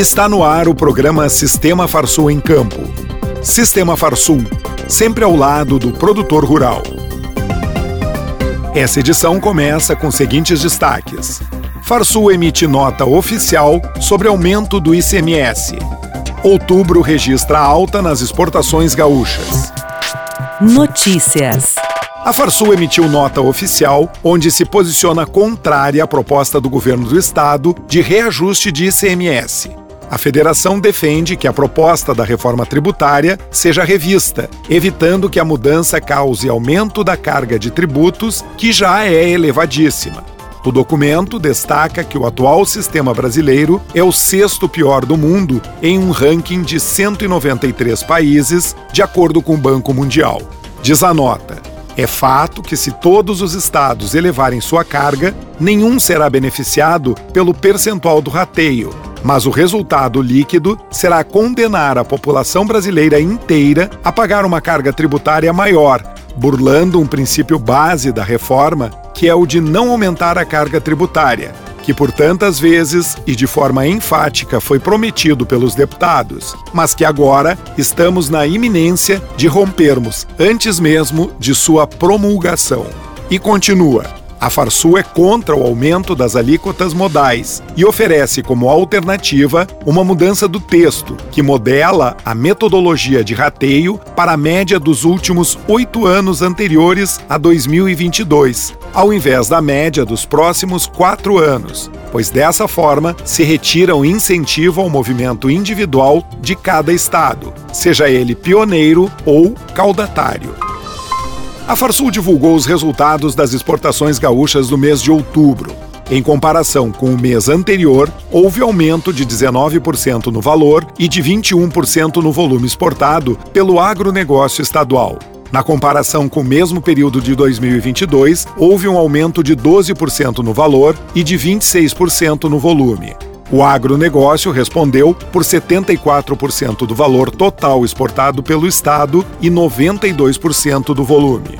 Está no ar o programa Sistema Farsul em Campo. Sistema Farsul, sempre ao lado do produtor rural. Essa edição começa com os seguintes destaques. Farsul emite nota oficial sobre aumento do ICMS. Outubro registra alta nas exportações gaúchas. Notícias. A Farsul emitiu nota oficial onde se posiciona contrária à proposta do governo do estado de reajuste de ICMS. A federação defende que a proposta da reforma tributária seja revista, evitando que a mudança cause aumento da carga de tributos, que já é elevadíssima. O documento destaca que o atual sistema brasileiro é o sexto pior do mundo em um ranking de 193 países, de acordo com o Banco Mundial. Diz a nota. É fato que, se todos os estados elevarem sua carga, nenhum será beneficiado pelo percentual do rateio, mas o resultado líquido será condenar a população brasileira inteira a pagar uma carga tributária maior, burlando um princípio base da reforma, que é o de não aumentar a carga tributária que por tantas vezes e de forma enfática foi prometido pelos deputados, mas que agora estamos na iminência de rompermos antes mesmo de sua promulgação. E continua. A Farsul é contra o aumento das alíquotas modais e oferece como alternativa uma mudança do texto, que modela a metodologia de rateio para a média dos últimos oito anos anteriores a 2022, ao invés da média dos próximos quatro anos, pois dessa forma se retira o incentivo ao movimento individual de cada estado, seja ele pioneiro ou caudatário. A Farsul divulgou os resultados das exportações gaúchas do mês de outubro. Em comparação com o mês anterior, houve aumento de 19% no valor e de 21% no volume exportado pelo agronegócio estadual. Na comparação com o mesmo período de 2022, houve um aumento de 12% no valor e de 26% no volume. O agronegócio respondeu por 74% do valor total exportado pelo Estado e 92% do volume.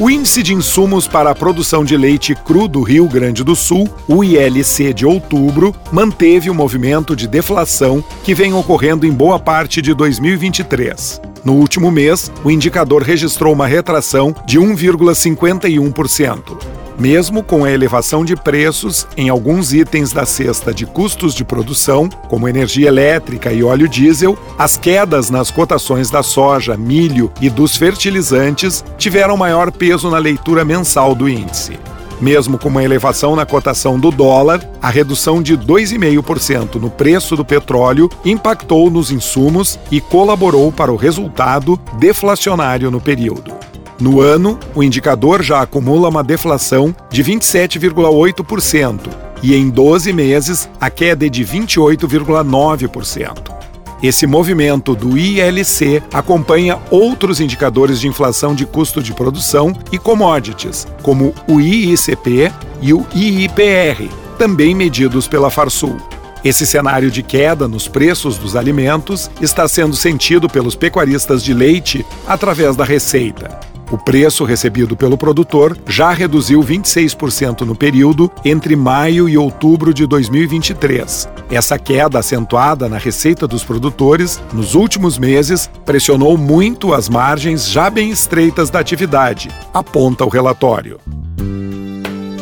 O Índice de Insumos para a Produção de Leite Cru do Rio Grande do Sul, o ILC de outubro, manteve o movimento de deflação que vem ocorrendo em boa parte de 2023. No último mês, o indicador registrou uma retração de 1,51%. Mesmo com a elevação de preços em alguns itens da cesta de custos de produção, como energia elétrica e óleo diesel, as quedas nas cotações da soja, milho e dos fertilizantes tiveram maior peso na leitura mensal do índice. Mesmo com uma elevação na cotação do dólar, a redução de 2,5% no preço do petróleo impactou nos insumos e colaborou para o resultado deflacionário no período. No ano, o indicador já acumula uma deflação de 27,8% e em 12 meses a queda é de 28,9%. Esse movimento do ILC acompanha outros indicadores de inflação de custo de produção e commodities, como o IICP e o IIPR, também medidos pela Farsul. Esse cenário de queda nos preços dos alimentos está sendo sentido pelos pecuaristas de leite através da receita. O preço recebido pelo produtor já reduziu 26% no período entre maio e outubro de 2023. Essa queda acentuada na receita dos produtores nos últimos meses pressionou muito as margens já bem estreitas da atividade, aponta o relatório.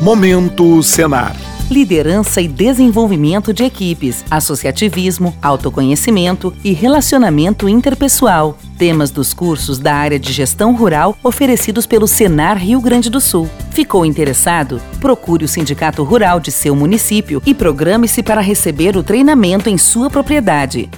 Momento Senar liderança e desenvolvimento de equipes, associativismo, autoconhecimento e relacionamento interpessoal. Temas dos cursos da área de gestão rural oferecidos pelo Senar Rio Grande do Sul. Ficou interessado? Procure o sindicato rural de seu município e programe-se para receber o treinamento em sua propriedade.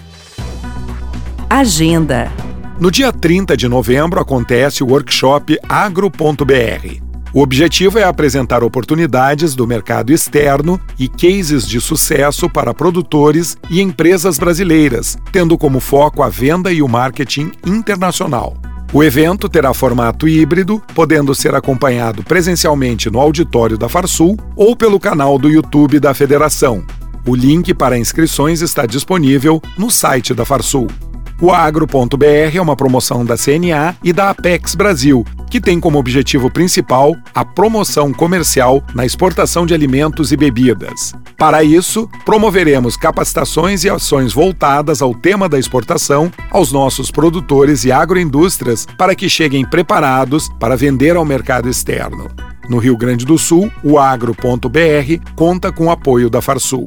Agenda. No dia 30 de novembro acontece o workshop Agro.br o objetivo é apresentar oportunidades do mercado externo e cases de sucesso para produtores e empresas brasileiras, tendo como foco a venda e o marketing internacional. O evento terá formato híbrido, podendo ser acompanhado presencialmente no auditório da Farsul ou pelo canal do YouTube da Federação. O link para inscrições está disponível no site da Farsul. O Agro.br é uma promoção da CNA e da Apex Brasil, que tem como objetivo principal a promoção comercial na exportação de alimentos e bebidas. Para isso, promoveremos capacitações e ações voltadas ao tema da exportação aos nossos produtores e agroindústrias para que cheguem preparados para vender ao mercado externo. No Rio Grande do Sul, o agro.br conta com o apoio da Farsul.